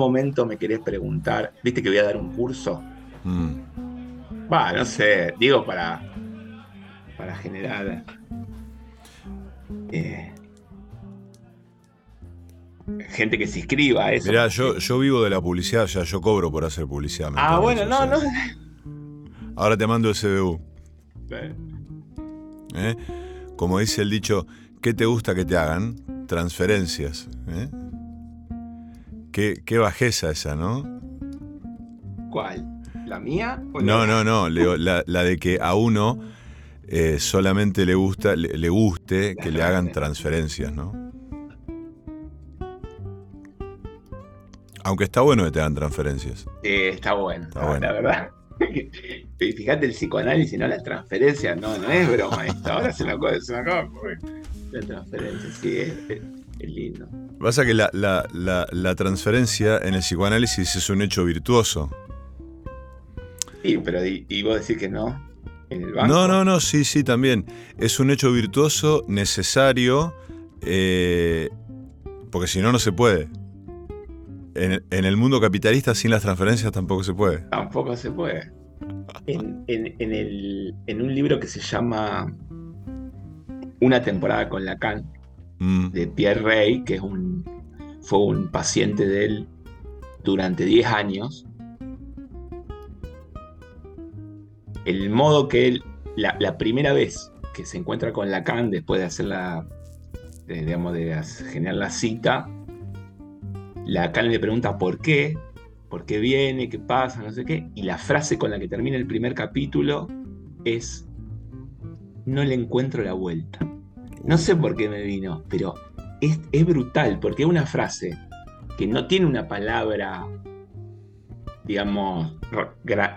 momento me querés preguntar, viste que voy a dar un curso. Mm. Va, no sé, digo para, para generar eh, gente que se inscriba a eso. Mirá, yo, yo vivo de la publicidad, ya yo cobro por hacer publicidad. Ah, bueno, no, no. Ahora te mando el CBU. ¿Eh? Como dice el dicho, ¿qué te gusta que te hagan? Transferencias. ¿eh? Qué, bajeza esa, ¿no? ¿Cuál? ¿La mía? no, no, no, la, de que a uno eh, solamente le gusta, le, guste que le hagan transferencias, ¿no? Aunque está bueno que te hagan transferencias. está bueno, está bueno. la verdad. Fíjate el psicoanálisis, no las transferencias, no, no es broma esto. Ahora se me, se acaba la transferencia, sí, es, es lindo. Pasa que la, transferencia en el psicoanálisis es un hecho virtuoso. Sí, pero ¿y, vos decís que no? ¿En el banco? No, no, no, sí, sí, también. Es un hecho virtuoso, necesario, eh, porque si no, no se puede. En, el mundo capitalista sin las transferencias tampoco se puede. Tampoco se puede. En, en un libro que se llama Una temporada con Lacan, Mm. de Pierre Rey, que es un, fue un paciente de él durante 10 años. El modo que él, la, primera vez que se encuentra con Lacan, después de hacer la, digamos, de generar la cita, Lacan le pregunta por qué, por qué viene, qué pasa, no sé qué, y la frase con la que termina el primer capítulo es, no le encuentro la vuelta. No sé por qué me vino, pero es, brutal, porque es una frase que no tiene una palabra, digamos,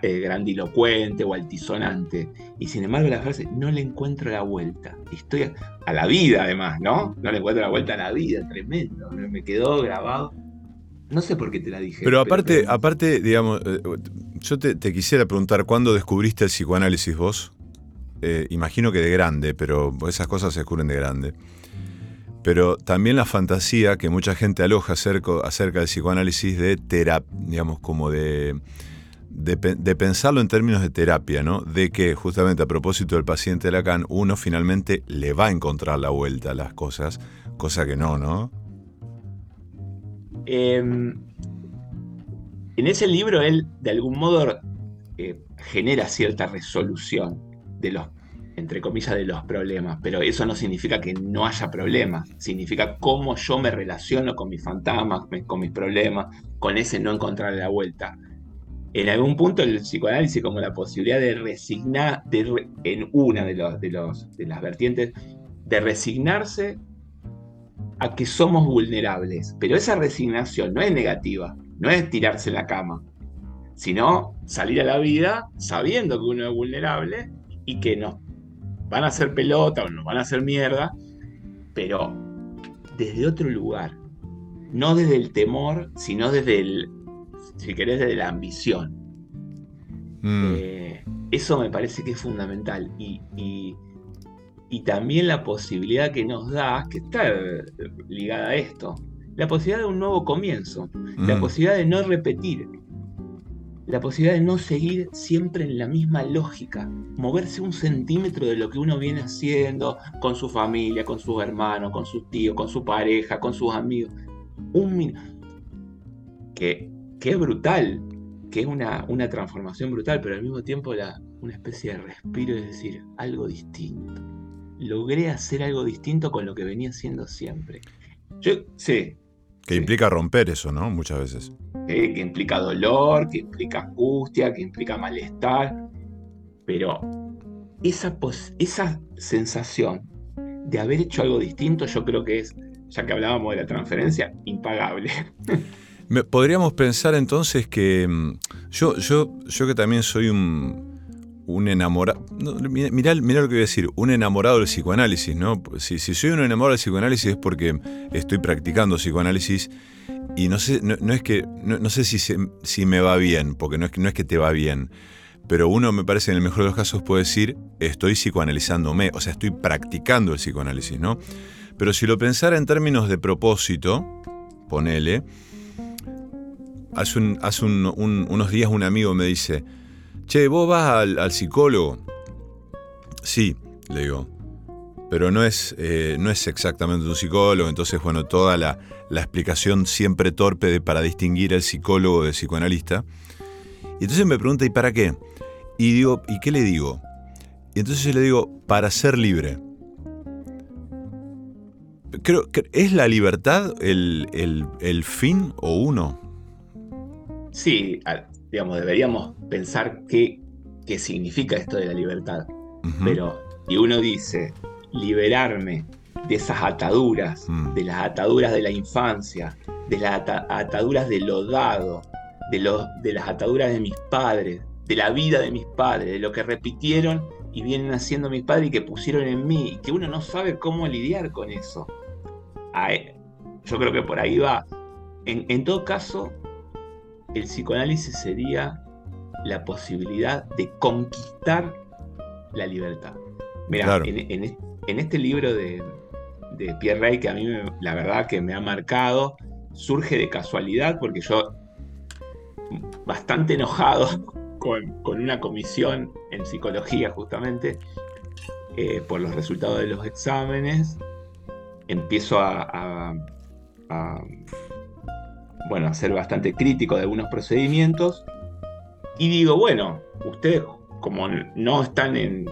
eh, grandilocuente o altisonante. Y sin embargo, la frase, no le encuentro la vuelta. Estoy a, la vida, además, ¿no? No le encuentro la vuelta a la vida, tremendo. Me quedó grabado. No sé por qué te la dije. Pero aparte, aparte digamos, eh, yo te, quisiera preguntar, ¿cuándo descubriste el psicoanálisis vos? Eh, imagino que de grande, pero esas cosas se descubren de grande. Pero también la fantasía que mucha gente aloja acerca, del psicoanálisis de terapia, digamos, como de, de, pensarlo en términos de terapia, ¿no? De que justamente a propósito del paciente Lacan, uno finalmente le va a encontrar la vuelta a las cosas, cosa que no, ¿no? Em, en ese libro él de algún modo eh, genera cierta resolución de los entre comillas, de los problemas, pero eso no significa que no haya problemas, significa cómo yo me relaciono con mis fantasmas, con mis problemas, con ese no encontrar la vuelta. En algún punto el psicoanálisis como la posibilidad de resignar, en una de, los, de, los, de las vertientes, de resignarse a que somos vulnerables, pero esa resignación no es negativa, no es tirarse en la cama, sino salir a la vida sabiendo que uno es vulnerable y que nos van a hacer pelota o nos van a hacer mierda, pero desde otro lugar. No desde el temor, sino desde el, si querés, desde la ambición. Mm. Eh, eso me parece que es fundamental. Y, y, también la posibilidad que nos da, que está ligada a esto, la posibilidad de un nuevo comienzo, la mm. posibilidad de no repetir, la posibilidad de no seguir siempre en la misma lógica, moverse un centímetro de lo que uno viene haciendo con su familia, con sus hermanos, con sus tíos, con su pareja, con sus amigos. Un que, que es brutal, que es una, una, transformación brutal, pero al mismo tiempo una especie de respiro, es decir, algo distinto. Logré hacer algo distinto con lo que venía haciendo siempre. Yo. Que implica romper eso, ¿no? Muchas veces que implica dolor, que implica angustia, que implica malestar, pero esa, esa sensación de haber hecho algo distinto yo creo que es, ya que hablábamos de la transferencia, impagable. Podríamos pensar entonces que mm, yo, yo, yo que también soy un, un enamorado. mirá, lo que voy a decir, un enamorado del psicoanálisis, ¿no? Si, si, soy un enamorado del psicoanálisis es porque estoy practicando psicoanálisis y no sé, no, es que, no, sé si, si me va bien, porque no es, que, no es que te va bien, pero uno me parece en el mejor de los casos puede decir, estoy psicoanalizándome, o sea, estoy practicando el psicoanálisis, ¿no? Pero si lo pensara en términos de propósito, ponele, hace, unos días un amigo me dice, che, ¿vos vas al, al psicólogo? Sí, le digo pero no es, eh, no es exactamente un psicólogo, entonces, bueno, toda la, explicación siempre torpe para distinguir al psicólogo del psicoanalista. Y entonces me pregunta, ¿y para qué? Y digo, ¿y qué le digo? Y entonces yo le digo, para ser libre. Creo ¿Es la libertad el, fin o uno? Sí, digamos, deberíamos pensar qué, qué significa esto de la libertad. Pero, y uno dice, liberarme de esas ataduras, mm. de las ataduras de la infancia, de las ataduras de lo dado, de, de las ataduras de mis padres, de la vida de mis padres, de lo que repitieron y vienen haciendo mis padres y que pusieron en mí, y que uno no sabe cómo lidiar con eso. Yo creo que por ahí va. En, todo caso, el psicoanálisis sería la posibilidad de conquistar la libertad. Mira, en, en este libro de, Pierre Rey, que a mí la verdad que me ha marcado, surge de casualidad porque yo, bastante enojado con, una comisión en psicología justamente, eh, por los resultados de los exámenes, empiezo a ser bastante crítico de algunos procedimientos y digo, bueno, ustedes como no están en,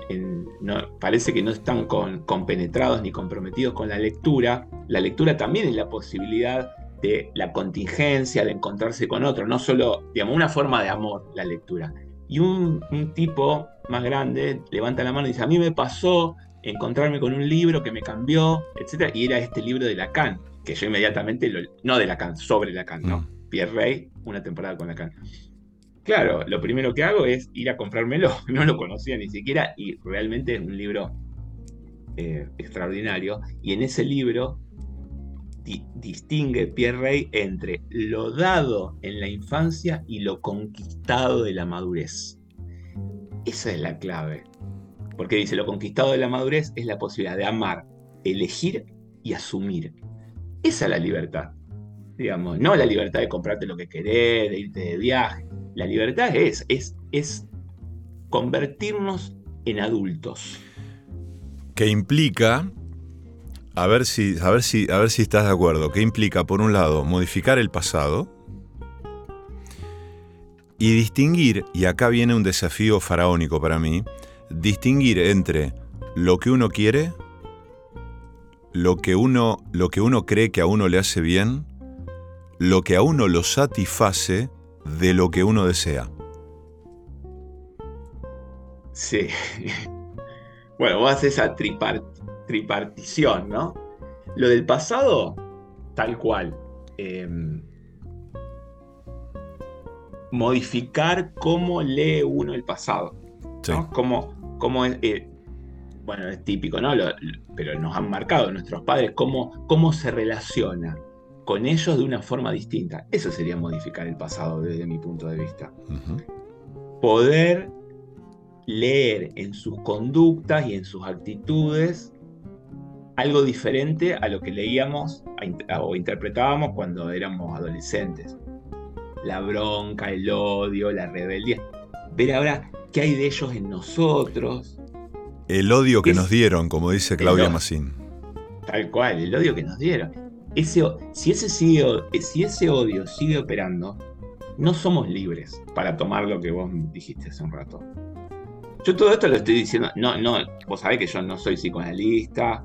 parece que no están compenetrados ni comprometidos con la lectura, la lectura también es la posibilidad de la contingencia, de encontrarse con otro, no solo, digamos, una forma de amor, la lectura. Y un, tipo más grande levanta la mano y dice, a mí me pasó encontrarme con un libro que me cambió, etc. Y era este libro de Lacan, que yo inmediatamente, no de Lacan, sobre Lacan, ¿no? Pierre Rey, una temporada con Lacan. claro, lo primero que hago es ir a comprármelo. No lo conocía ni siquiera y realmente es un libro eh, extraordinario. Y en ese libro distingue Pierre Rey entre lo dado en la infancia y lo conquistado de la madurez. Esa es la clave. Porque dice, lo conquistado de la madurez es la posibilidad de amar, elegir y asumir. Esa es la libertad. Digamos, no la libertad de comprarte lo que querés, de irte de viaje. La libertad es, es, es convertirnos en adultos. Que implica, a ver, si, a, ver si, a ver si estás de acuerdo, que implica, por un lado, modificar el pasado y distinguir, y acá viene un desafío faraónico para mí, distinguir entre lo que uno quiere, lo que uno, lo que uno cree que a uno le hace bien, lo que a uno lo satisface de lo que uno desea. Sí. Bueno, vos haces esa tripartición, ¿no? Lo del pasado, tal cual. Em, modificar cómo lee uno el pasado. ¿no? Cómo, es, eh, bueno, es típico, ¿no? pero nos han marcado nuestros padres cómo, cómo se relaciona con ellos de una forma distinta. Eso sería modificar el pasado desde mi punto de vista. Poder leer en sus conductas y en sus actitudes algo diferente a lo que leíamos o interpretábamos cuando éramos adolescentes. La bronca, el odio, la rebeldía. Ver ahora qué hay de ellos en nosotros. El odio que nos dieron, como dice Claudia Massín. Tal cual, el odio que nos dieron. Ese, si, ese si ese odio sigue operando, no somos libres para tomar lo que vos dijiste hace un rato. Yo todo esto lo estoy diciendo, no, no, vos sabés que yo no soy psicoanalista,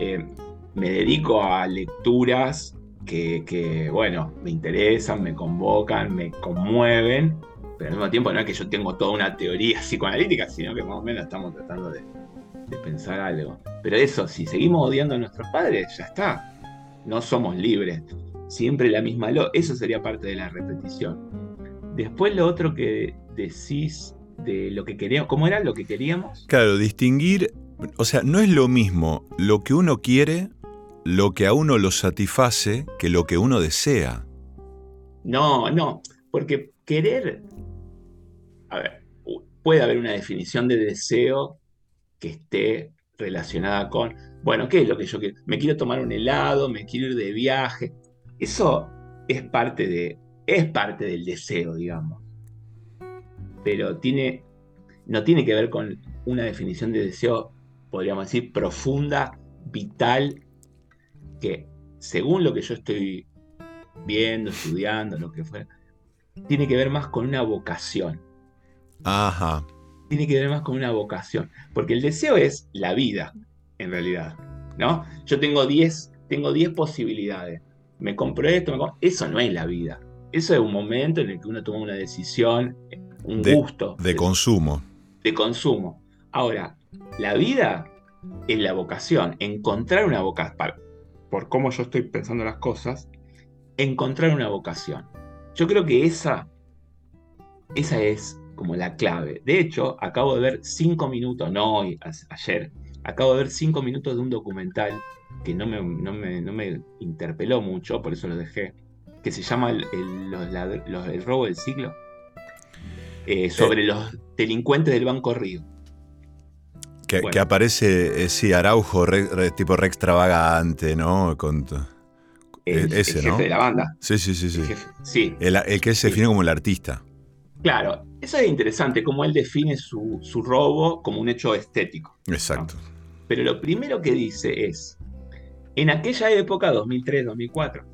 eh, me dedico a lecturas que, bueno, me interesan, me convocan, me conmueven, pero al mismo tiempo no es que yo tengo toda una teoría psicoanalítica, sino que más o menos estamos tratando de, de pensar algo. Pero eso, si seguimos odiando a nuestros padres, ya está, no somos libres. Siempre la misma lo, eso sería parte de la repetición. Después lo otro que decís de lo que queríamos. ¿Cómo era lo que queríamos? Claro, distinguir, o sea, no es lo mismo lo que uno quiere, lo que a uno lo satisface, que lo que uno desea. No, no, porque querer, a ver, puede haber una definición de deseo que esté relacionada con, bueno, ¿qué es lo que yo quiero? Me quiero tomar un helado, me quiero ir de viaje. Eso es parte de, es parte del deseo, digamos pero tiene, no tiene que ver con una definición de deseo, podríamos decir, profunda, vital, que según lo que yo estoy viendo, estudiando, lo que fuera, tiene que ver más con una vocación. Ajá. Tiene que ver más con una vocación, porque el deseo es la vida, en realidad, ¿no? Yo tengo 10 tengo posibilidades. Me compro esto, me eso no es la vida. Eso es un momento en el que uno toma una decisión un gusto. De, consumo. De consumo. Ahora, la vida es la vocación, encontrar una vocación, por cómo yo estoy pensando las cosas, encontrar una vocación. Yo creo que esa, esa es como la clave. De hecho, acabo de ver cinco minutos, no hoy, ayer, acabo de ver cinco minutos de un documental que no me, no me, interpeló mucho, por eso lo dejé, que se llama el, el robo del siglo. Eh, sobre los delincuentes del Banco Río. Que, aparece, eh, sí, Araujo, tipo re extravagante, ¿no? Con, el, ese, el jefe de la banda. Sí, sí, sí. sí. El, que se define como el artista. Claro, eso es interesante, cómo él define su, robo como un hecho estético. Exacto. Pero lo primero que dice es, en aquella época, 2003, 2004,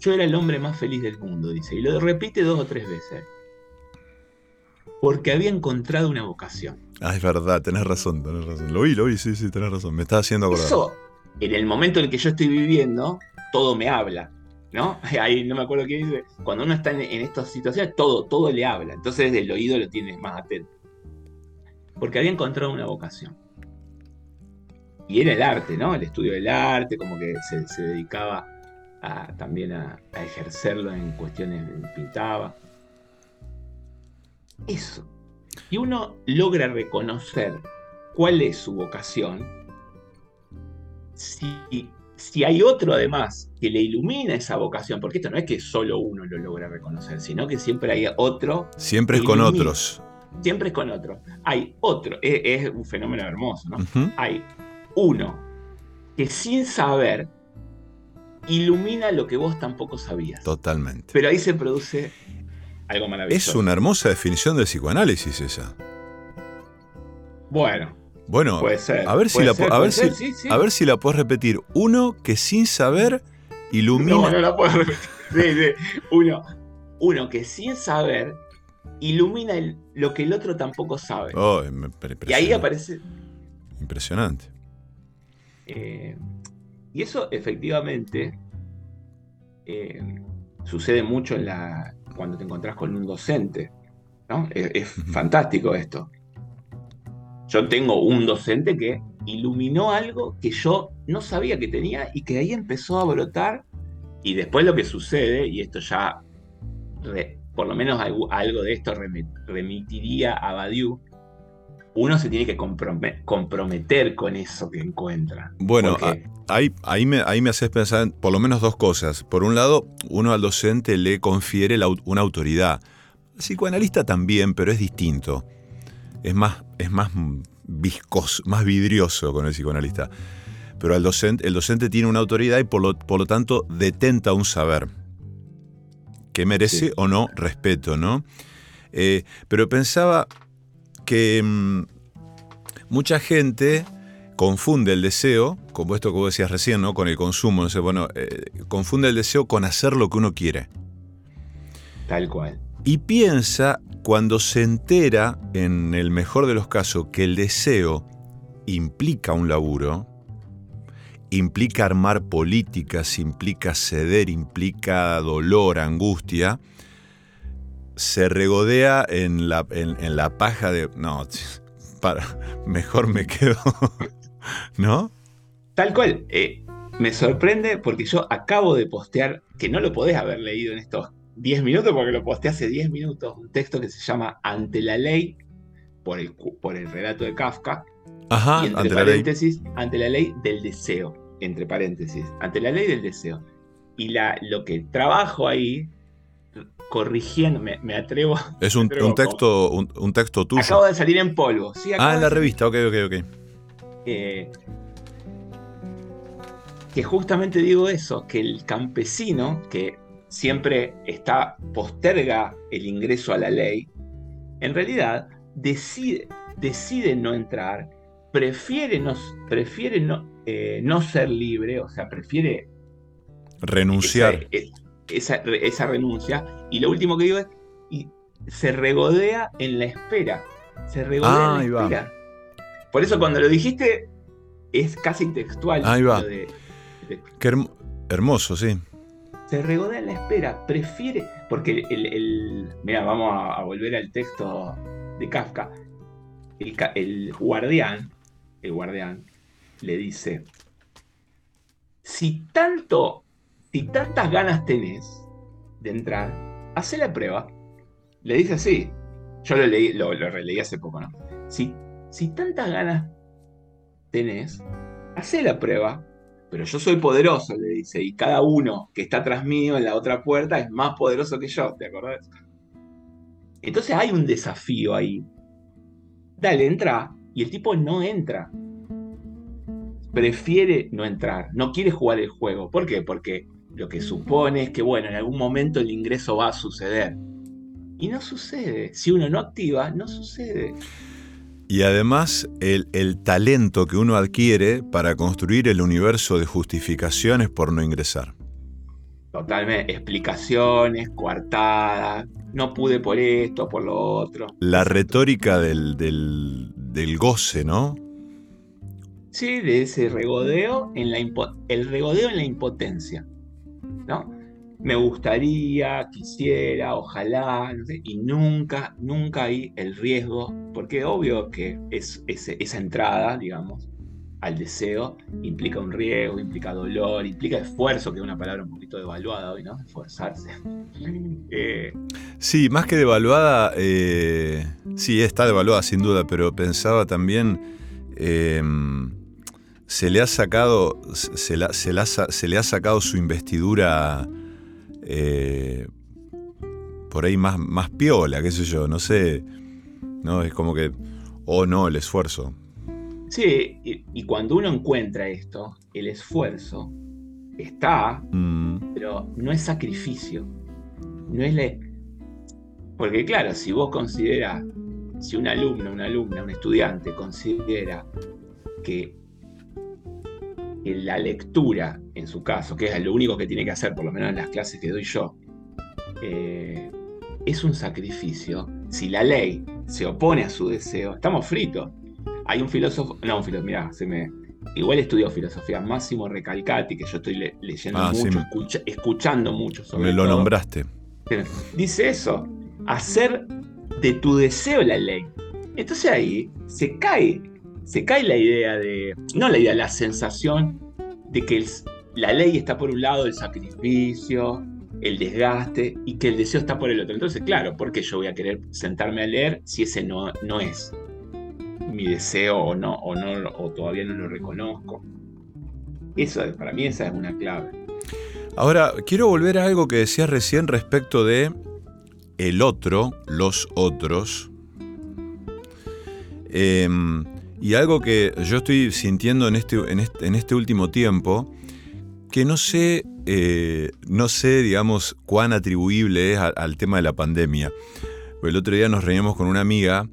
yo era el hombre más feliz del mundo, dice, y lo repite dos o tres veces porque había encontrado una vocación. Ah, es verdad, tenés razón, tenés razón. Lo vi, lo vi, sí, sí, tenés razón. Me está haciendo acordar. Eso, en el momento en el que yo estoy viviendo, todo me habla. ¿No? Ahí no me acuerdo qué dice. Cuando uno está en, estas situaciones, todo, todo le habla. Entonces el oído lo tienes más atento. Porque había encontrado una vocación. Y era el arte, ¿no? El estudio del arte, como que se, dedicaba también a, a, ejercerlo en cuestiones, pintaba. eso. Y uno logra reconocer cuál es su vocación si, si hay otro además que le ilumina esa vocación, porque esto no es que solo uno lo logra reconocer, sino que siempre hay otro. Siempre es con otros. Siempre es con otro. Hay otro, es, un fenómeno hermoso, ¿no? Hay uno que sin saber ilumina lo que vos tampoco sabías. Totalmente. Pero ahí se produce algo maravilloso. Es una hermosa definición del psicoanálisis esa. Bueno. Bueno, puede ser, a ver si la a ver si, a ver si la puedes repetir. Uno que sin saber ilumina. No, no la puedo repetir. Uno, uno que sin saber ilumina lo que el otro tampoco sabe. Oh, y ahí aparece. Impresionante. Eh, y eso efectivamente eh, sucede mucho en la, cuando te encontrás con un docente. ¿no? Es, fantástico esto. Yo tengo un docente que iluminó algo que yo no sabía que tenía y que ahí empezó a brotar. Y después lo que sucede, y esto ya, por lo menos algo, de esto remitiría a Badiou, uno se tiene que comprometer con eso que encuentra. Bueno, ahí, ahí, me, ahí me haces pensar por lo menos dos cosas. Por un lado, uno al docente le confiere una autoridad. El psicoanalista también, pero es distinto. Es más, es más viscoso, más vidrioso con el psicoanalista. Pero el docente, el docente tiene una autoridad y por lo, por lo tanto detenta un saber que merece o no respeto, ¿no? Eh, pero pensaba, que mm, mucha gente confunde el deseo, como esto que vos decías recién, ¿no? Con el consumo. No sé, bueno, eh, confunde el deseo con hacer lo que uno quiere. Tal cual. Y piensa, cuando se entera, en el mejor de los casos, que el deseo implica un laburo, implica armar políticas, implica ceder, implica dolor, angustia, se regodea en la, paja de. No, mejor me quedo. ¿No? Tal cual. Eh, me sorprende porque yo acabo de postear, que no lo podés haber leído en estos 10 minutos, porque lo posteé hace 10 minutos, un texto que se llama Ante la ley, por el, por el relato de Kafka. Ajá, y entre ante paréntesis, la ley. ante la ley del deseo, entre paréntesis, ante la ley del deseo. Y la, lo que trabajo ahí corrigiendo, me, atrevo. Es un, texto, un, texto tuyo. Acabo de salir en polvo. ah, en la revista, ok, ok, ok. Eh, que justamente digo eso, que el campesino, que siempre está, posterga el ingreso a la ley, en realidad decide, decide no entrar, prefiere no, prefiere no, eh, no ser libre, o sea, prefiere renunciar esa, renuncia. Y lo último que digo es, y se regodea en la espera. Se regodea en la espera. Por eso cuando lo dijiste, es casi textual. Ahí va. Qué hermoso, sí. Se regodea en la espera, prefiere, porque el, mira, vamos a, volver al texto de Kafka. El, guardián, el guardián, le dice, si tanto si tantas ganas tenés de entrar, hace la prueba. Le dice así. Yo lo, leí, lo, releí hace poco, ¿no? Si, si tantas ganas tenés, hace la prueba. Pero yo soy poderoso, le dice, y cada uno que está tras mío en la otra puerta es más poderoso que yo, ¿te acordás? Entonces hay un desafío ahí. Dale, entra. Y el tipo no entra. Prefiere no entrar, no quiere jugar el juego. ¿Por qué? Porque lo que supone es que, bueno, en algún momento el ingreso va a suceder. Y no sucede. Si uno no activa, no sucede. Y además el, talento que uno adquiere para construir el universo de justificaciones por no ingresar. Totalmente, explicaciones, coartadas, no pude por esto, por lo otro. La retórica del, del, goce, ¿no? Sí, de ese regodeo, en la el regodeo en la impotencia. Me gustaría, quisiera, ojalá, y nunca, nunca hay el riesgo, porque obvio que es, esa entrada, digamos, al deseo implica un riesgo, implica dolor, implica esfuerzo, que es una palabra un poquito devaluada hoy, ¿no? Esforzarse. Eh, sí, más que devaluada, eh, sí, está devaluada sin duda, pero pensaba también, em, se le ha sacado, se, se, le ha sacado su investidura eh, por ahí más, más piola, qué sé yo, no sé, ¿no? Es como que, oh no, el esfuerzo. Sí, y, cuando uno encuentra esto, el esfuerzo está, mm. pero no es sacrificio. No es le... Porque claro, si vos consideras, si un alumno, una alumna, un estudiante considera que la lectura, en su caso, que es lo único que tiene que hacer, por lo menos en las clases que doy yo, eh, es un sacrificio, si la ley se opone a su deseo, estamos fritos. Hay un filósofo, no, un filósofo, mira, se me, igual estudió filosofía, Máximo Recalcati, que yo estoy leyendo ah, mucho, escuchando mucho sobre Me lo nombraste. Dice eso, hacer de tu deseo la ley. Entonces ahí se cae, se cae la idea de, no la idea, la sensación de que la ley está por un lado, el sacrificio, el desgaste y que el deseo está por el otro. Entonces, claro, ¿por qué yo voy a querer sentarme a leer si ese no, no es? mi deseo o no, o no, o todavía no lo reconozco. Eso para mí esa es una clave. Ahora, quiero volver a algo que decías recién respecto de el otro, los otros. Em, y algo que yo estoy sintiendo en este, en este, último tiempo, que no sé, eh, no sé, digamos, cuán atribuible es al tema de la pandemia. El otro día nos reíamos con una amiga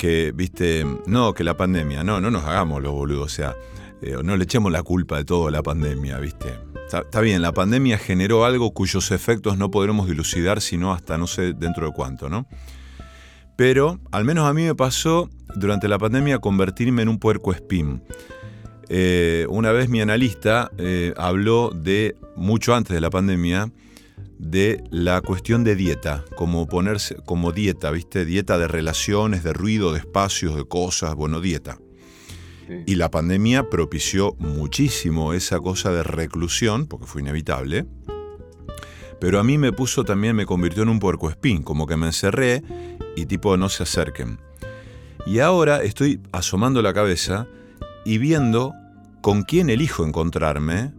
que, viste, no, que la pandemia, no, no nos hagamos los boludos, o sea, eh, no le echemos la culpa de todo a la pandemia, viste. Está, bien, la pandemia generó algo cuyos efectos no podremos dilucidar sino hasta no sé dentro de cuánto, ¿no? Pero al menos a mí me pasó durante la pandemia convertirme en un puerco espín. Eh, una vez mi analista eh, habló de, mucho antes de la pandemia, de la cuestión de dieta, como ponerse como dieta, ¿viste? Dieta de relaciones, de ruido, de espacios, de cosas, bueno, dieta. Y la pandemia propició muchísimo esa cosa de reclusión, porque fue inevitable. Pero a mí me puso también, me convirtió en un puerco espín, como que me encerré y tipo no se acerquen. Y ahora estoy asomando la cabeza y viendo con quién elijo encontrarme,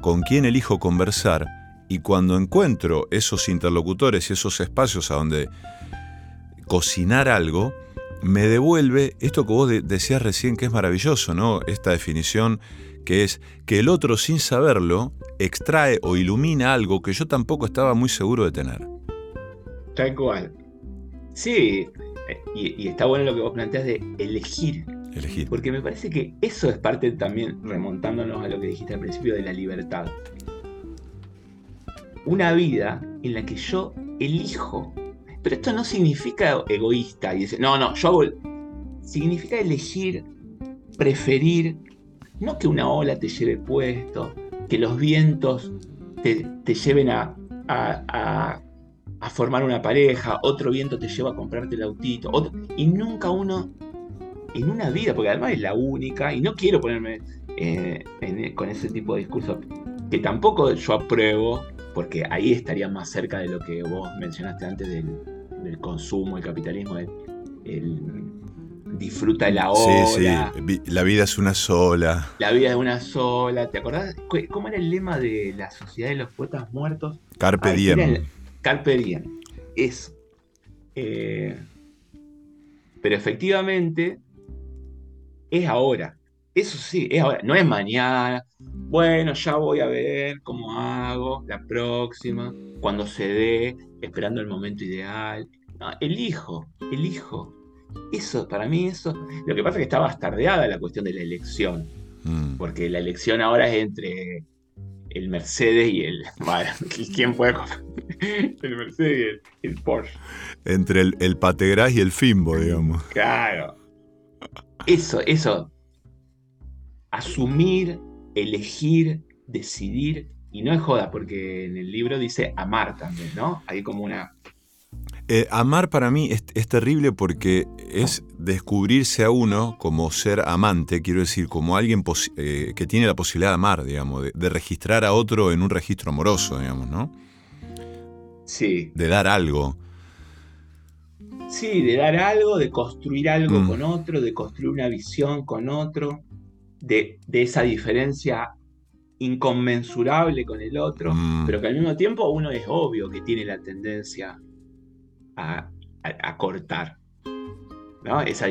con quién elijo conversar y cuando encuentro esos interlocutores y esos espacios a donde cocinar algo, me devuelve esto que vos decías recién que es maravilloso, ¿no? Esta definición que es que el otro sin saberlo extrae o ilumina algo que yo tampoco estaba muy seguro de tener. Tal cual. Sí, y, y está bueno lo que vos planteas de elegir. Elegir. Porque me parece que eso es parte también, remontándonos a lo que dijiste al principio, de la libertad una vida en la que yo elijo. Pero esto no significa egoísta y decir, no, no, yo hago. Significa elegir, preferir, no que una ola te lleve puesto, que los vientos te, lleven a, a, formar una pareja, otro viento te lleva a comprarte el autito, y nunca uno en una vida, porque además es la única, y no quiero ponerme eh, con ese tipo de discurso, que tampoco yo apruebo, porque ahí estaría más cerca de lo que vos mencionaste antes del, consumo, el capitalismo, el, disfruta de la hora. Sí, sí, la vida es una sola. La vida es una sola. ¿Te acordás? ¿Cómo era el lema de la Sociedad de los Poetas Muertos? Carpe diem. Carpe diem. Eso. Eh, pero efectivamente es ahora. Eso sí, es ahora. No es mañana, bueno, ya voy a ver cómo hago la próxima, cuando se dé, esperando el momento ideal. No, elijo, elijo. Eso, para mí, eso. Lo que pasa es que está bastardeada la cuestión de la elección. Mm. Porque la elección ahora es entre el Mercedes y el. Bueno, ¿quién puede El Mercedes y el, Porsche. Entre el, el Pategras y el Fimbo, digamos. Claro. Eso, eso. Asumir elegir, decidir, y no es joda, porque en el libro dice amar también, ¿no? Hay como una... Eh, amar para mí es, terrible porque es descubrirse a uno como ser amante, quiero decir, como alguien eh, que tiene la posibilidad de amar, digamos, de, registrar a otro en un registro amoroso, digamos, ¿no? Sí. De dar algo. Sí, de dar algo, de construir algo mm. con otro, de construir una visión con otro, de, de esa diferencia inconmensurable con el otro, mm. pero que al mismo tiempo uno es obvio que tiene la tendencia a, cortar. ¿no? Esa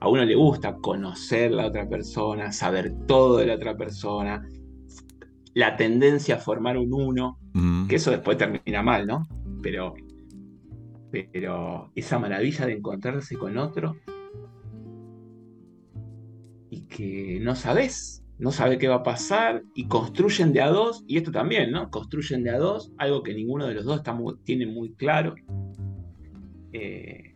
a uno le gusta conocer la otra persona, saber todo de la otra persona, la tendencia a formar un uno, mm. que eso después termina mal, ¿no? Pero, pero esa maravilla de encontrarse con otro y que no sabes no sabe qué va a pasar y construyen de a dos, y esto también, ¿no? Construyen de a dos, algo que ninguno de los dos tiene muy claro. Eh,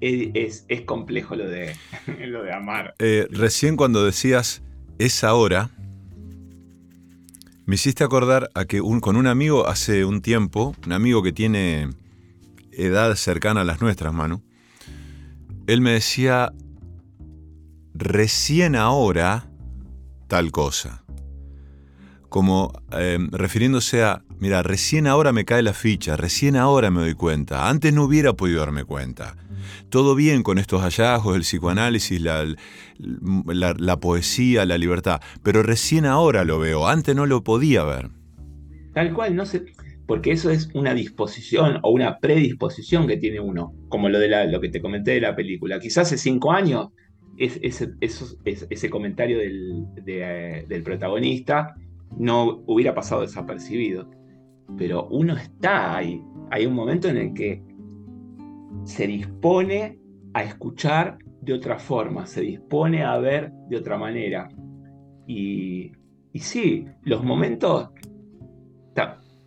es, complejo lo de, lo de amar. Eh, recién cuando decías esa hora, me hiciste acordar a que con un amigo hace un tiempo, un amigo que tiene edad cercana a las nuestras, Manu, él me decía, recién ahora tal cosa. Como em, refiriéndose a, mira, recién ahora me cae la ficha, recién ahora me doy cuenta, antes no hubiera podido darme cuenta. Todo bien con estos hallazgos, el psicoanálisis, la, la poesía, la libertad, pero recién ahora lo veo, antes no lo podía ver. Tal cual, no sé, porque eso es una disposición o una predisposición que tiene uno, como lo de lo que te comenté de la película. Quizás hace cinco años ese, comentario eh, del, protagonista no hubiera pasado desapercibido. Pero uno está ahí. Hay un momento en el que se dispone a escuchar de otra forma, se dispone a ver de otra manera. Y, sí, los momentos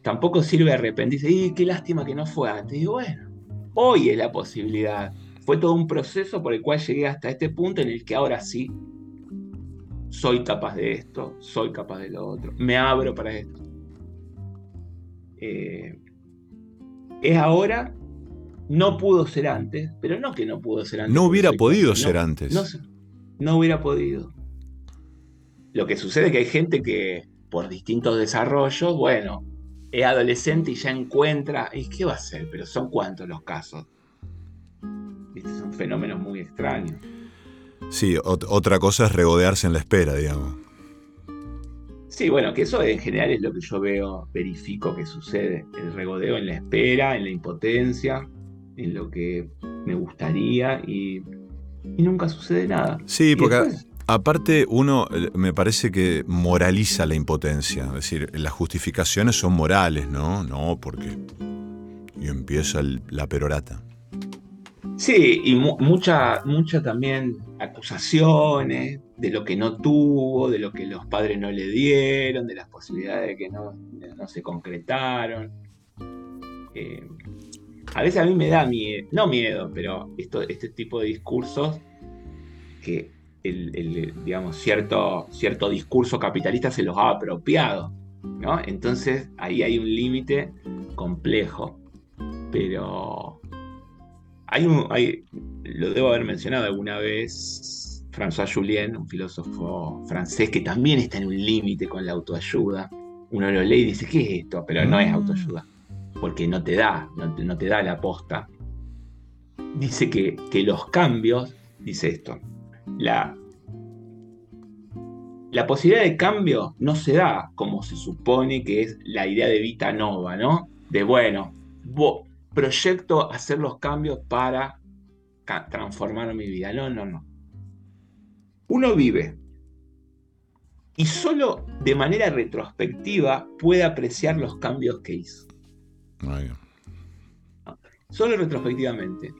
tampoco sirve arrepentirse. Y qué lástima que no fue antes. Y bueno, hoy es la posibilidad fue todo un proceso por el cual llegué hasta este punto en el que ahora sí soy capaz de esto, soy capaz de lo otro, me abro para esto. Eh, es ahora, no pudo ser antes, pero no que no pudo ser antes. No hubiera podido ser antes. No, no hubiera podido. Lo que sucede es que hay gente que por distintos desarrollos, bueno, es adolescente y ya encuentra, ¿y qué va a hacer? Pero son cuántos los casos son fenómenos muy extraños. Sí, otra cosa es regodearse en la espera, digamos. Sí, bueno, que eso en general es lo que yo veo, verifico que sucede. El regodeo en la espera, en la impotencia, en lo que me gustaría y, nunca sucede nada. Sí, porque aparte uno eh, me parece que moraliza la impotencia. Es decir, las justificaciones son morales, ¿no? No, porque y empieza la perorata. Sí, y mucha, mucha también acusaciones de lo que no tuvo, de lo que los padres no le dieron, de las posibilidades que no, se concretaron. Eh, a veces a mí me da miedo, no miedo, pero esto, este tipo de discursos que el, digamos, cierto, cierto discurso capitalista se los ha apropiado. ¿no? Entonces ahí hay un límite complejo. Pero hay un, hay, lo debo haber mencionado alguna vez, François Julien, un filósofo francés que también está en un límite con la autoayuda. Uno lo lee y dice, ¿qué es esto? Pero no es mm. autoayuda, porque no te da, no, te da la aposta. Dice que, que los cambios, dice esto, la, la posibilidad de cambio no se da como se supone que es la idea de Vita Nova, ¿no? De bueno, vos, proyecto hacer los cambios para transformar mi vida. No, no, no. Uno vive y solo de manera retrospectiva puede apreciar los cambios que hizo. Solo retrospectivamente.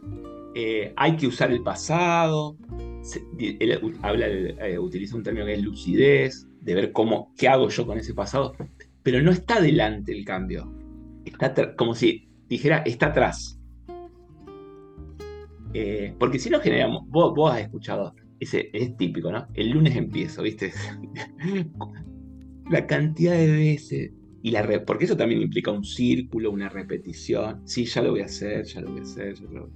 Eh, hay que usar el pasado. habla, eh, utiliza un término que es lucidez, de ver cómo, qué hago yo con ese pasado, pero no está delante el cambio. Está como si dijera, está atrás. Eh, porque si no generamos, vos, vos has escuchado, ese es típico, ¿no? El lunes empiezo, ¿viste? La cantidad de veces, Y la porque eso también implica un círculo, una repetición. Sí, ya lo voy a hacer, ya lo voy a hacer, ya lo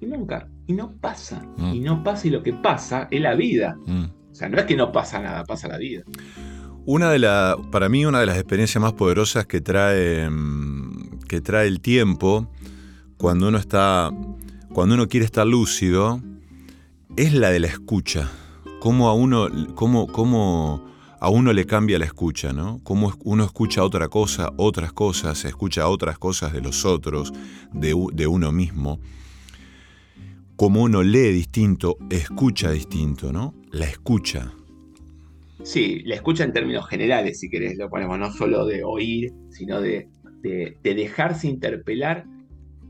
Y nunca, y no pasa, mm. y no pasa, y lo que pasa es la vida. Mm. O sea, no es que no pasa nada, pasa la vida. Una de la, para mí, una de las experiencias más poderosas que trae, mm, que trae el tiempo, cuando uno está, cuando uno quiere estar lúcido, es la de la escucha. Cómo a uno, cómo, cómo a uno le cambia la escucha, ¿no? Cómo uno escucha otra cosa, otras cosas, escucha otras cosas de los otros, de, de uno mismo. Cómo uno lee distinto, escucha distinto, ¿no? La escucha. Sí, la escucha en términos generales, si querés, lo ponemos, no solo de oír, sino de, de, de dejarse interpelar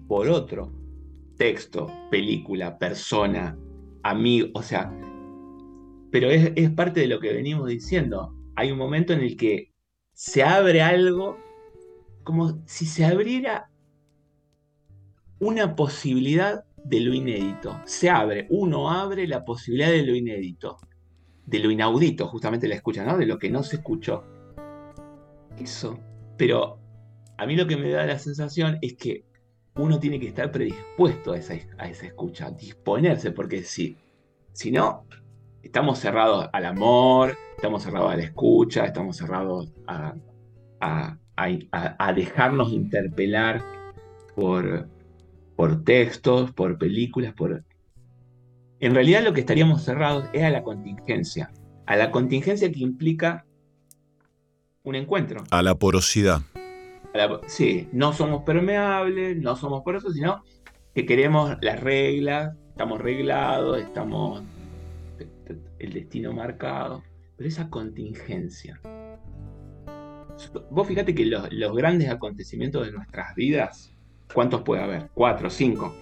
por otro texto, película, persona, amigo, o sea, pero es, parte de lo que venimos diciendo. Hay un momento en el que se abre algo como si se abriera una posibilidad de lo inédito. Se abre, uno abre la posibilidad de lo inédito, de lo inaudito, justamente la escucha, ¿no? De lo que no se escuchó. Eso. Pero a mí lo que me da la sensación es que uno tiene que estar predispuesto a esa, a esa escucha, disponerse, porque si, si no, estamos cerrados al amor, estamos cerrados a la escucha, estamos cerrados a, dejarnos interpelar por, por textos, por películas, por... En realidad lo que estaríamos cerrados es a la contingencia, a la contingencia que implica un encuentro. A la porosidad. Sí, no somos permeables, no somos porosos, sino que queremos las reglas, estamos reglados, estamos el destino marcado, pero esa contingencia. Vos fíjate que los, grandes acontecimientos de nuestras vidas, ¿cuántos puede haber? ¿Cuatro, cinco,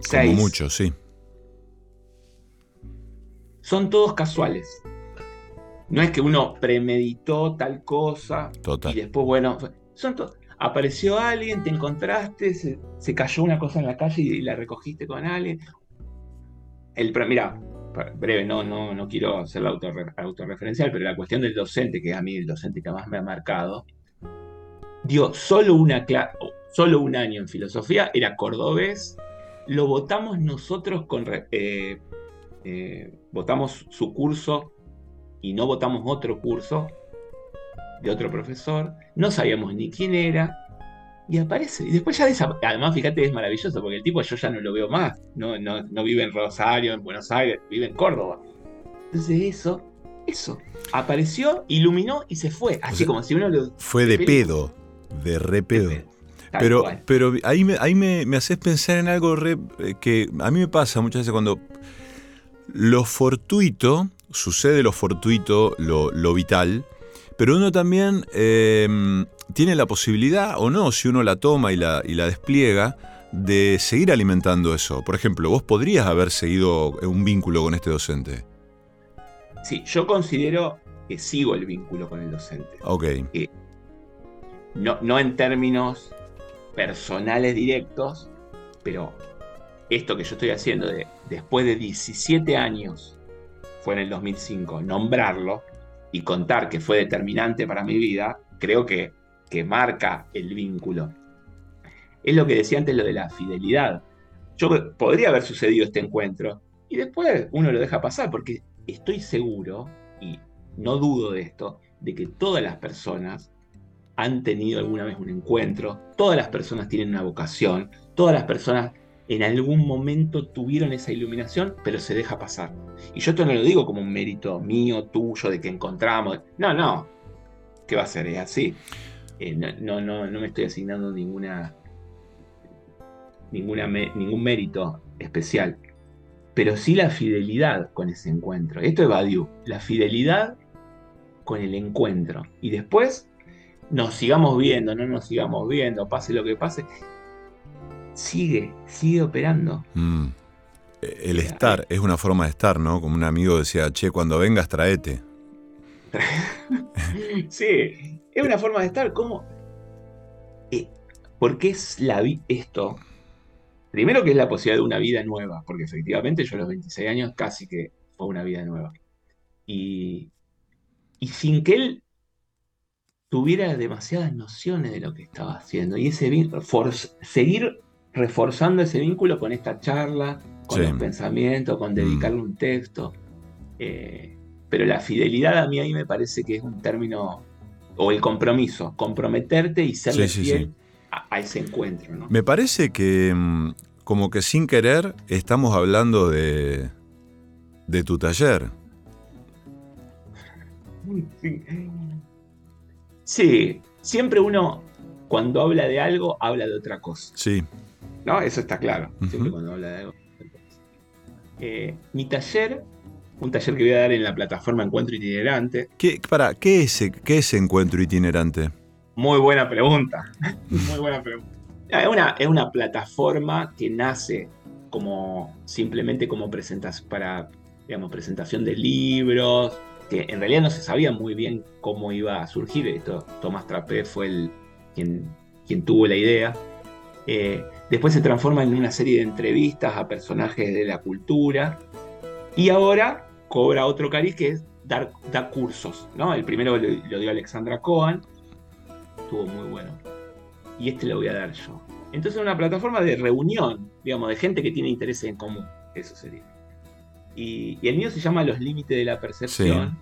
seis? Muchos, sí. Son todos casuales. No es que uno premeditó tal cosa y después, bueno, apareció alguien, te encontraste, se, cayó una cosa en la calle y, la recogiste con alguien. El, mira, breve, no, no, no quiero ser la autorreferencial, pero la cuestión del docente, que a mí el docente que más me ha marcado, dio solo, una solo un año en filosofía, era cordobés, lo votamos nosotros con... Eh, eh, votamos su curso y no votamos otro curso de otro profesor, no sabíamos ni quién era, y aparece. Y después ya desaparece. Además, fíjate, es maravilloso porque el tipo yo ya no lo veo más. No, no, vive en Rosario, en Buenos Aires, vive en Córdoba. Entonces eso, eso. Apareció, iluminó y se fue. Así como si uno lo. Fue de pedo. De re pedo. Pero, pero ahí, me, ahí me, haces pensar en algo re, eh, que a mí me pasa muchas veces cuando lo fortuito, sucede lo fortuito, lo, lo vital, pero uno también em, tiene la posibilidad, o no, si uno la toma y la, y la despliega, de seguir alimentando eso. Por ejemplo, vos podrías haber seguido un vínculo con este docente. Sí, yo considero que sigo el vínculo con el docente. Ok. no, no en términos personales directos, pero esto que yo estoy haciendo de, después de 17 años, fue en el 2005, nombrarlo, y contar que fue determinante para mi vida, creo que, que marca el vínculo. Es lo que decía antes, lo de la fidelidad. Yo podría haber sucedido este encuentro y después uno lo deja pasar porque estoy seguro, y no dudo de esto, de que todas las personas han tenido alguna vez un encuentro, todas las personas tienen una vocación, todas las personas en algún momento tuvieron esa iluminación, pero se deja pasar. Y yo esto no lo digo como un mérito mío, tuyo, de que encontramos. No, no. ¿Qué va a ser? Es así. Eh, no, no, no, me estoy asignando ninguna, ninguna ningún mérito especial. Pero sí la fidelidad con ese encuentro. Esto es Badiou. La fidelidad con el encuentro. Y después nos sigamos viendo, no nos sigamos viendo, pase lo que pase sigue, sigue operando. Mm. El estar es una forma de estar, ¿no? Como un amigo decía, che, cuando vengas, traete. sí, es una forma de estar. ¿Cómo? Eh, porque es la esto. Primero que es la posibilidad de una vida nueva, porque efectivamente yo a los 26 años casi que fue una vida nueva. Y, y sin que él tuviera demasiadas nociones de lo que estaba haciendo y ese seguir reforzando ese vínculo con esta charla, con los pensamientos, con dedicarle mm. un texto. Eh, pero la fidelidad a mí ahí me parece que es un término, o el compromiso, comprometerte y ser fiel A, ese encuentro. Me parece que mm, como que sin querer estamos hablando de, de tu taller. Sí, siempre uno cuando habla de algo habla de otra cosa. Sí. ¿No? Eso está claro. Siempre cuando habla de algo. Eh, mi taller, un taller que voy a dar en la plataforma Encuentro Itinerante. ¿Qué, para, ¿qué es, qué es Encuentro Itinerante? Muy buena pregunta. Muy buena pregunta. Es una, es una plataforma que nace como simplemente como presentación para digamos, presentación de libros, que en realidad no se sabía muy bien cómo iba a surgir. Esto, Tomás Trapé fue el, quien, quien tuvo la idea. Eh, después se transforma en una serie de entrevistas a personajes de la cultura. Y ahora cobra otro cariz que es dar, cursos. ¿no? El primero lo, lo dio Alexandra Cohen. Estuvo muy bueno. Y este lo voy a dar yo. Entonces es una plataforma de reunión, digamos, de gente que tiene intereses en común. Eso sería. Y, el mío se llama Los Límites de la Percepción.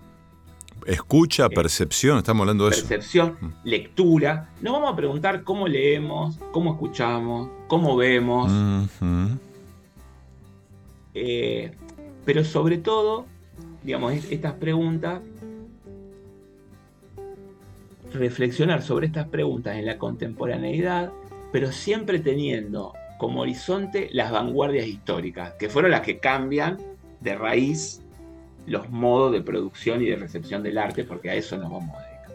Escucha, eh, percepción, estamos hablando de percepción, eso. Percepción, mm. lectura. Nos vamos a preguntar cómo leemos, cómo escuchamos, cómo vemos. Eh, pero sobre todo, digamos, estas preguntas, reflexionar sobre estas preguntas en la contemporaneidad, pero siempre teniendo como horizonte las vanguardias históricas, que fueron las que cambian de raíz los modos de producción y de recepción del arte, porque a eso nos vamos a dedicar.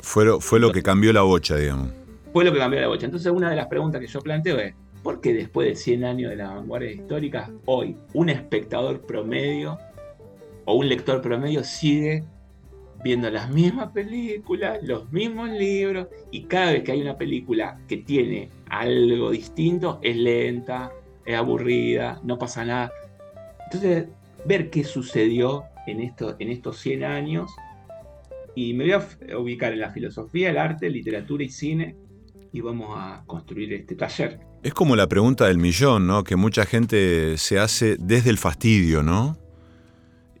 Fue, fue lo que cambió la bocha, digamos. Fue lo que cambió la bocha. Entonces, una de las preguntas que yo planteo es: ¿por qué después de 100 años de la vanguardia histórica, hoy un espectador promedio o un lector promedio sigue viendo las mismas películas, los mismos libros, y cada vez que hay una película que tiene algo distinto, es lenta, es aburrida, no pasa nada. Entonces, ver qué sucedió en, esto, en estos 100 años. Y me voy a ubicar en la filosofía, el arte, literatura y cine. Y vamos a construir este taller. Es como la pregunta del millón, ¿no? Que mucha gente se hace desde el fastidio, ¿no?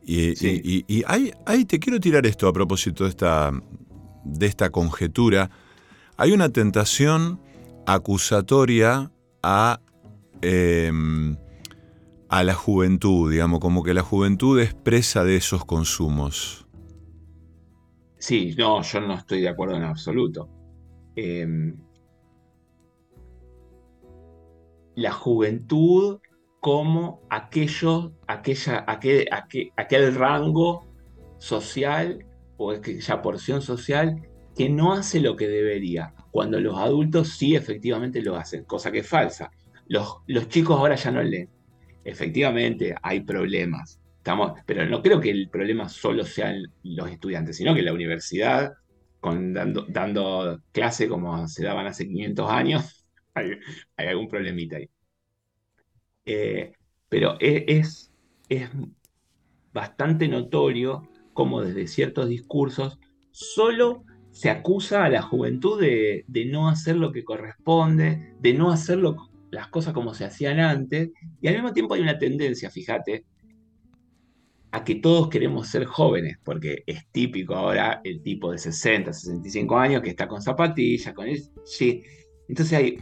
Y, y, ahí, te quiero tirar esto a propósito de esta, de esta conjetura. Hay una tentación acusatoria a em, a la juventud, digamos, como que la juventud es presa de esos consumos. Sí, no, yo no estoy de acuerdo en absoluto. Em, la juventud como aquello, aquella, aquel, aquel, rango social o aquella porción social que no hace lo que debería, cuando los adultos sí efectivamente lo hacen, cosa que es falsa. Los, los chicos ahora ya no leen efectivamente hay problemas. Estamos, pero no creo que el problema solo sean los estudiantes, sino que la universidad, dando, dando clase como se daban hace 500 años, hay, algún problemita ahí. Eh, pero es, es, bastante notorio como desde ciertos discursos solo se acusa a la juventud de, de, no hacer lo que corresponde, de no hacer lo, las cosas como se hacían antes, y al mismo tiempo hay una tendencia, fíjate, a que todos queremos ser jóvenes, porque es típico ahora el tipo de 60, 65 años que está con zapatillas, con el... Sí. Entonces hay,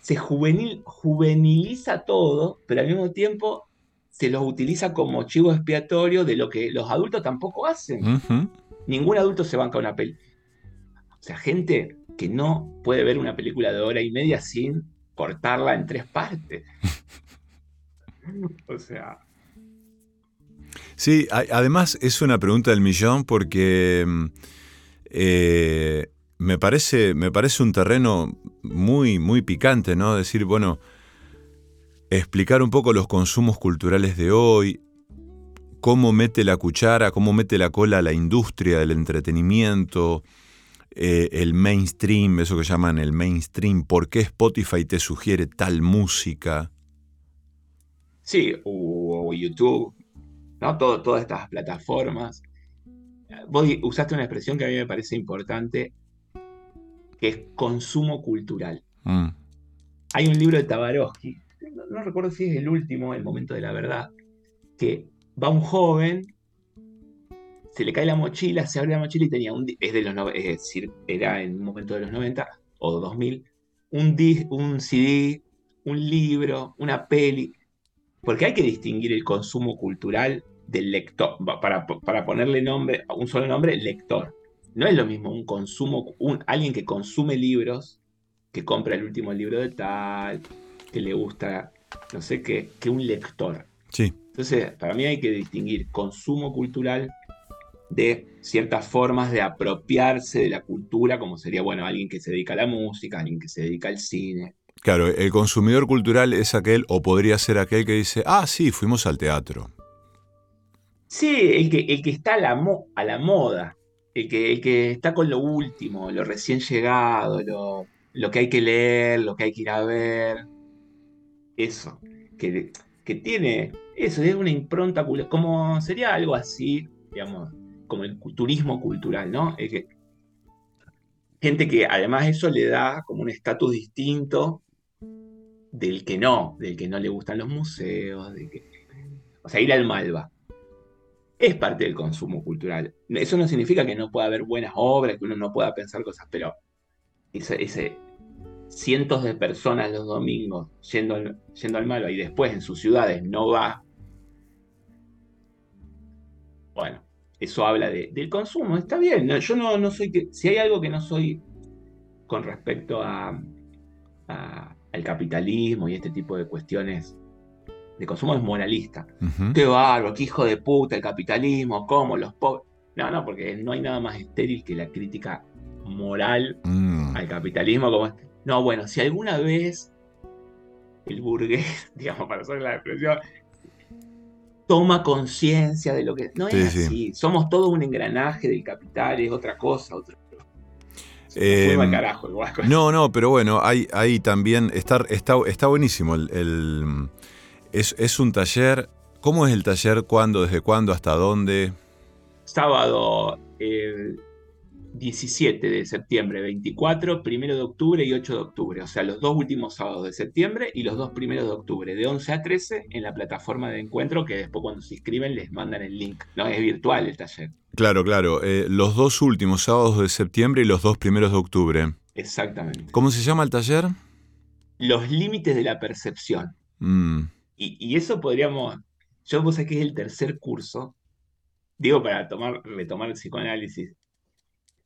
se juvenil, juveniliza todo, pero al mismo tiempo se los utiliza como chivo expiatorio de lo que los adultos tampoco hacen. Ningún adulto se banca una peli. O sea, gente que no puede ver una película de hora y media sin cortarla en tres partes. o sea. Sí, además es una pregunta del millón porque mm, eh, me, parece, me parece un terreno muy, muy picante, ¿no? Decir, bueno, explicar un poco los consumos culturales de hoy, cómo mete la cuchara, cómo mete la cola la industria del entretenimiento, eh, el mainstream, eso que llaman el mainstream, ¿por qué Spotify te sugiere tal música? Sí, o, YouTube, ¿no? todas estas plataformas. Vos usaste una expresión que a mí me parece importante, que es consumo cultural. Mm. Hay un libro de Tabarovsky, no, no recuerdo si es el último, El momento de la verdad, que va un joven, se le cae la mochila, se abre la mochila y tenía un, es de los, es decir, era en un momento de los 90 o 2000, un, dis- un CD, un libro, una peli, porque hay que distinguir el consumo cultural del lector, para, para ponerle nombre, un solo nombre, lector. No es lo mismo un consumo, un, alguien que consume libros, que compra el último libro de tal, que le gusta no sé qué, que un lector. Sí, Entonces, para mí hay que distinguir consumo cultural de ciertas formas de apropiarse de la cultura, como sería, bueno, alguien que se dedica a la música, alguien que se dedica al cine. claro, el consumidor cultural es aquel, o podría ser aquel que dice, ah, sí, fuimos al teatro. Sí, el que, el que está a la, mo- a la moda, el que, el que está con lo último, lo recién llegado, lo, lo que hay que leer, lo que hay que ir a ver, eso, que, que tiene, eso, es una impronta, como sería algo así, digamos, como el turismo cultural, ¿no? El que- gente que además eso le da como un estatus distinto del que no, del que no le gustan los museos, del que, o sea, ir al Malva es parte del consumo cultural. Eso no significa que no pueda haber buenas obras, que uno no pueda pensar cosas, pero ese cientos de personas los domingos yendo al, yendo al Malva y después en sus ciudades no va. Bueno, eso habla de- del consumo, está bien. yo no, no soy que. Si hay algo que no soy con respecto a, a- al capitalismo y este tipo de cuestiones de consumo es moralista. Qué bárbaro, qué hijo de puta el capitalismo, cómo los pobres. No, no, porque no hay nada más estéril que la crítica moral Mm. al capitalismo. Como, no, bueno, si alguna vez el burgués, digamos, para hacer la expresión, toma conciencia de lo que. No es Sí, sí. así. Somos todo un engranaje del capital, es otra cosa. Otra... Eh, carajo, igual. No, no, pero bueno, hay, hay también, está, está, está buenísimo. El, el- es, es un taller, ¿cómo es el taller? ¿Cuándo? ¿Desde cuándo? ¿Hasta dónde? Sábado eh, 17 de septiembre, 24, 1 de octubre y 8 de octubre. O sea, los dos últimos sábados de septiembre y los dos primeros de octubre, de 11 a 13 en la plataforma de encuentro que después cuando se inscriben les mandan el link. No, es virtual el taller. Claro, claro, eh, los dos últimos sábados de septiembre y los dos primeros de octubre. Exactamente. ¿Cómo se llama el taller? Los límites de la percepción. Mm, Y, y eso podríamos, yo vos que es el tercer curso, digo para tomar, retomar el psicoanálisis,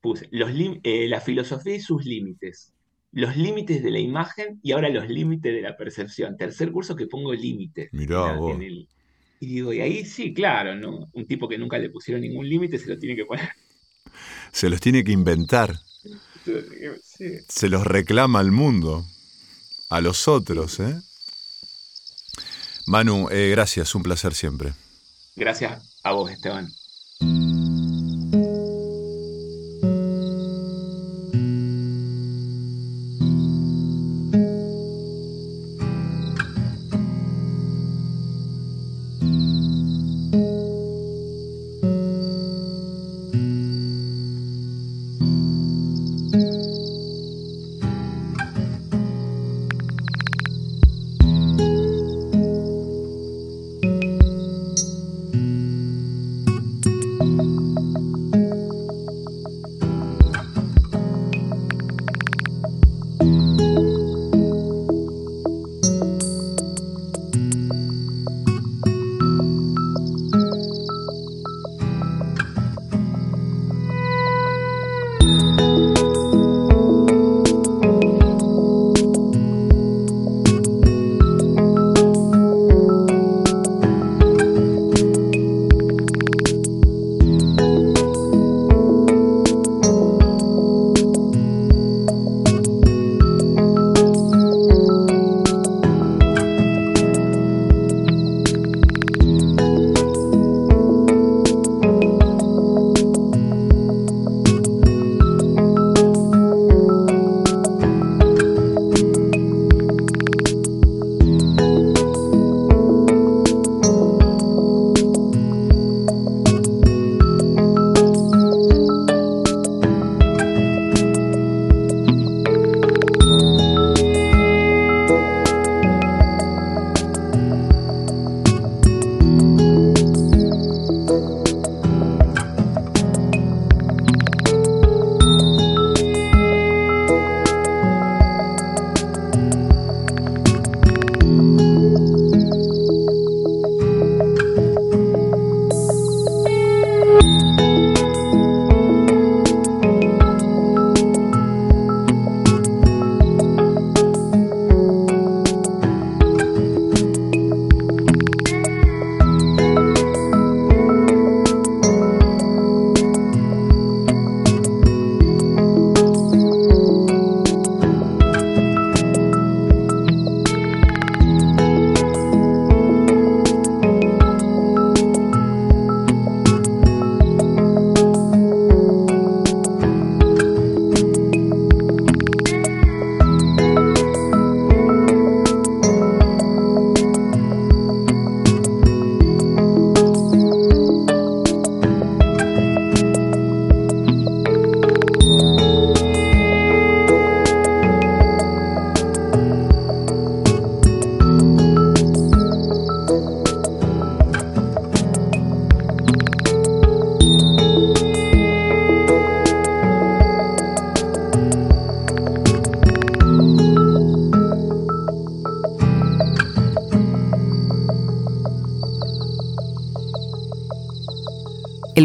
puse los eh, la filosofía y sus límites, los límites de la imagen y ahora los límites de la percepción. Tercer curso que pongo límites. Mirá vos. en el- y digo, y ahí sí, claro, ¿no? Un tipo que nunca le pusieron ningún límite se lo tiene que poner. se los tiene que inventar, Sí. se los reclama al mundo, a los otros, ¿eh? Manu, eh, gracias, un placer siempre. Gracias a vos, Esteban.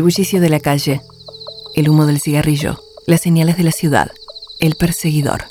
Bullicio de la calle, el humo del cigarrillo, las señales de la ciudad, el perseguidor.